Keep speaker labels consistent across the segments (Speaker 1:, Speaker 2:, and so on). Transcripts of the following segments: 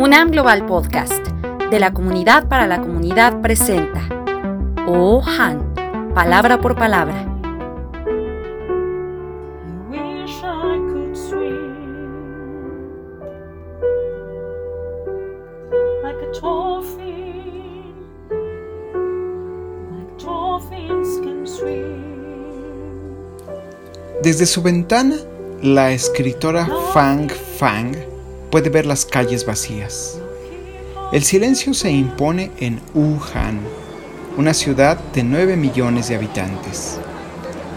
Speaker 1: UNAM Global Podcast, de la comunidad para la comunidad presenta. Oh Han, palabra por palabra.
Speaker 2: Desde su ventana, la escritora Fang Fang puede ver las calles vacías. El silencio se impone en Wuhan, una ciudad de 9 millones de habitantes.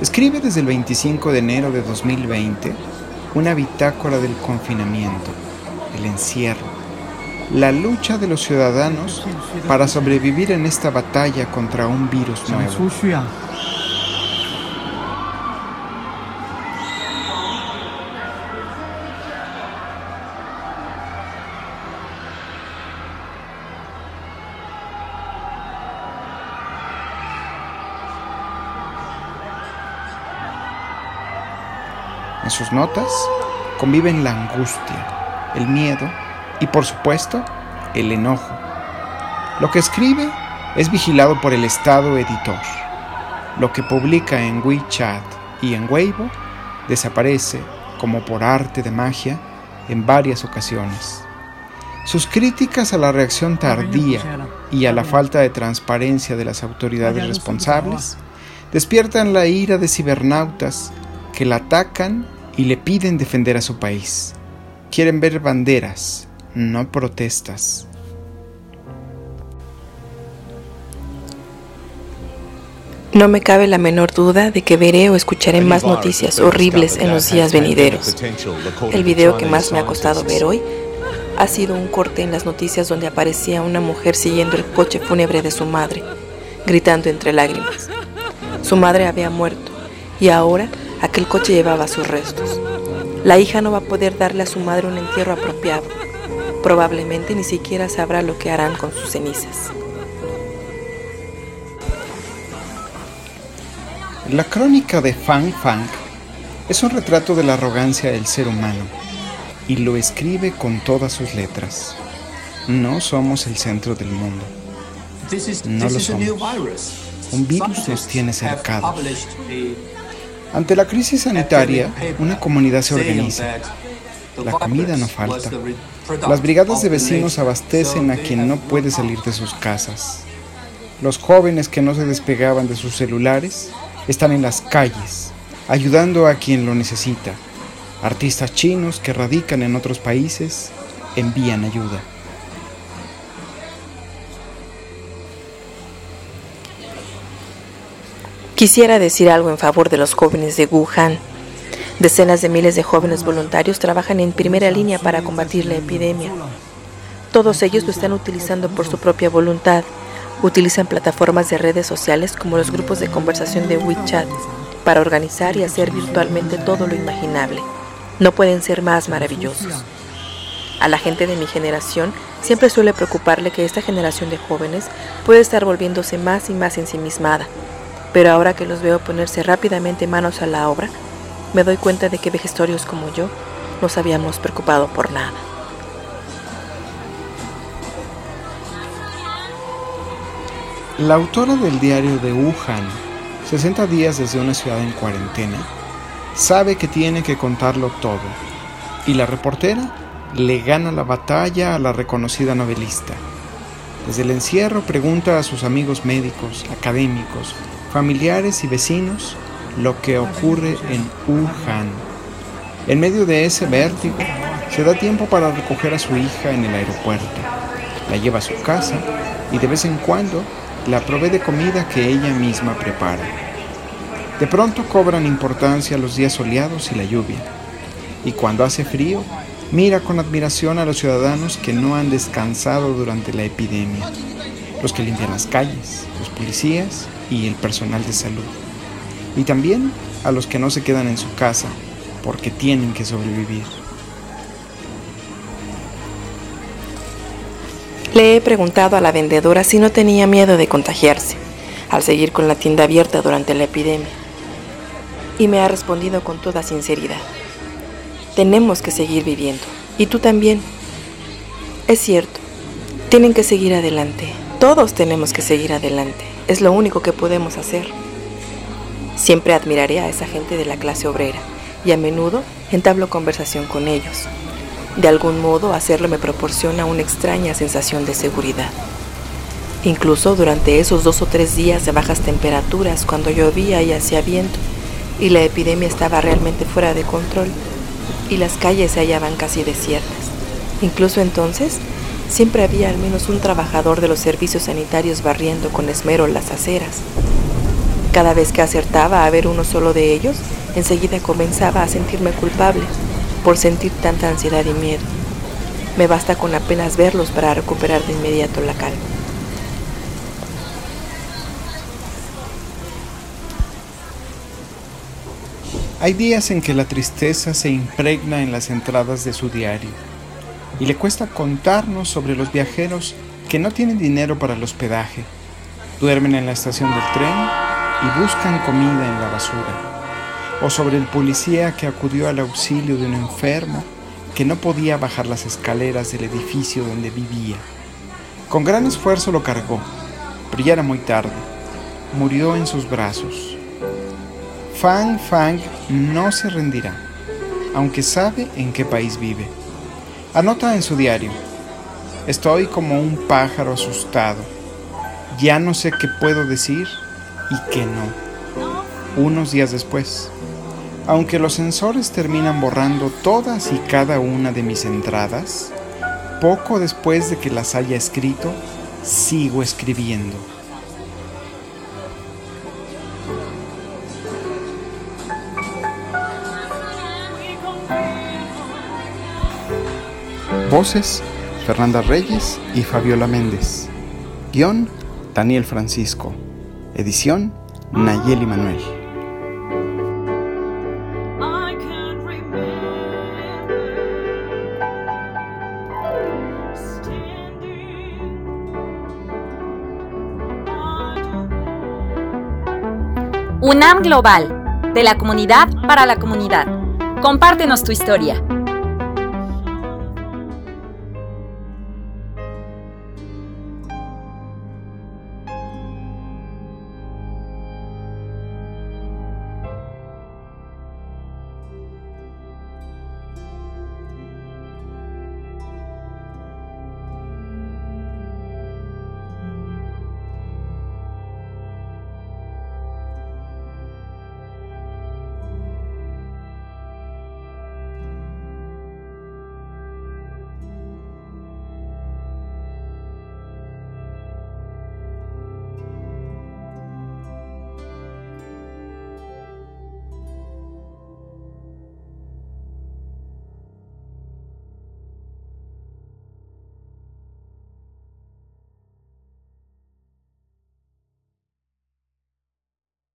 Speaker 2: Escribe desde el 25 de enero de 2020 una bitácora del confinamiento, el encierro, la lucha de los ciudadanos para sobrevivir en esta batalla contra un virus nuevo. En sus notas conviven la angustia, el miedo y por supuesto el enojo. Lo que escribe es vigilado por el Estado editor. Lo que publica en WeChat y en Weibo desaparece como por arte de magia en varias ocasiones. Sus críticas a la reacción tardía y a la falta de transparencia de las autoridades responsables despiertan la ira de cibernautas que la atacan y le piden defender a su país. Quieren ver banderas, no protestas.
Speaker 3: No me cabe la menor duda de que veré o escucharé más noticias horribles en los días venideros. El video que más me ha costado ver hoy ha sido un corte en las noticias donde aparecía una mujer siguiendo el coche fúnebre de su madre, gritando entre lágrimas. Su madre había muerto y ahora aquel coche llevaba sus restos. La hija no va a poder darle a su madre un entierro apropiado. Probablemente ni siquiera sabrá lo que harán con sus cenizas.
Speaker 2: La crónica de Fang Fang es un retrato de la arrogancia del ser humano y lo escribe con todas sus letras. No somos el centro del mundo. No lo somos. Un virus nos tiene cercados. Ante la crisis sanitaria, una comunidad se organiza. La comida no falta. Las brigadas de vecinos abastecen a quien no puede salir de sus casas. Los jóvenes que no se despegaban de sus celulares están en las calles, ayudando a quien lo necesita. Artistas chinos que radican en otros países envían ayuda.
Speaker 3: Quisiera decir algo en favor de los jóvenes de Wuhan. Decenas de miles de jóvenes voluntarios trabajan en primera línea para combatir la epidemia. Todos ellos lo están utilizando por su propia voluntad Utilizan plataformas de redes sociales como los grupos de conversación de WeChat para organizar y hacer virtualmente todo lo imaginable. No pueden ser más maravillosos. A la gente de mi generación siempre suele preocuparle que esta generación de jóvenes puede estar volviéndose más y más ensimismada, pero ahora que los veo ponerse rápidamente manos a la obra, me doy cuenta de que vejestorios como yo nos habíamos preocupado por nada.
Speaker 2: La autora del diario de Wuhan, 60 días desde una ciudad en cuarentena, sabe que tiene que contarlo todo, y la reportera le gana la batalla a la reconocida novelista. Desde el encierro pregunta a sus amigos médicos, académicos, familiares y vecinos lo que ocurre en Wuhan. En medio de ese vértigo, se da tiempo para recoger a su hija en el aeropuerto. La lleva a su casa y de vez en cuando la provee de comida que ella misma prepara. De pronto cobran importancia los días soleados y la lluvia, y cuando hace frío, mira con admiración a los ciudadanos que no han descansado durante la epidemia, los que limpian las calles, los policías y el personal de salud, y también a los que no se quedan en su casa porque tienen que sobrevivir.
Speaker 3: Le he preguntado a la vendedora si no tenía miedo de contagiarse al seguir con la tienda abierta durante la epidemia. Y me ha respondido con toda sinceridad. Tenemos que seguir viviendo. Y tú también. Es cierto, tienen que seguir adelante. Todos tenemos que seguir adelante. Es lo único que podemos hacer. Siempre admiraré a esa gente de la clase obrera y a menudo entablo conversación con ellos. De algún modo hacerlo me proporciona una extraña sensación de seguridad. Incluso durante esos dos o tres días de bajas temperaturas, cuando llovía y hacía viento, y la epidemia estaba realmente fuera de control, y las calles se hallaban casi desiertas. Incluso entonces, siempre había al menos un trabajador de los servicios sanitarios barriendo con esmero las aceras. Cada vez que acertaba a ver uno solo de ellos, enseguida comenzaba a sentirme culpable por sentir tanta ansiedad y miedo. Me basta con apenas verlos para recuperar de inmediato la calma.
Speaker 2: Hay días en que la tristeza se impregna en las entradas de su diario y le cuesta contarnos sobre los viajeros que no tienen dinero para el hospedaje, duermen en la estación del tren y buscan comida en la basura, o sobre el policía que acudió al auxilio de un enfermo que no podía bajar las escaleras del edificio donde vivía. Con gran esfuerzo lo cargó, pero ya era muy tarde. Murió en sus brazos. Fang Fang no se rendirá, aunque sabe en qué país vive. Anota en su diario, estoy como un pájaro asustado. Ya no sé qué puedo decir y que no. Unos días después, aunque los sensores terminan borrando todas y cada una de mis entradas, poco después de que las haya escrito, sigo escribiendo. Voces, Fernanda Reyes y Fabiola Méndez. Guión, Daniel Francisco. Edición Nayeli Manuel.
Speaker 1: UNAM Global, de la comunidad para la comunidad. Compártenos tu historia.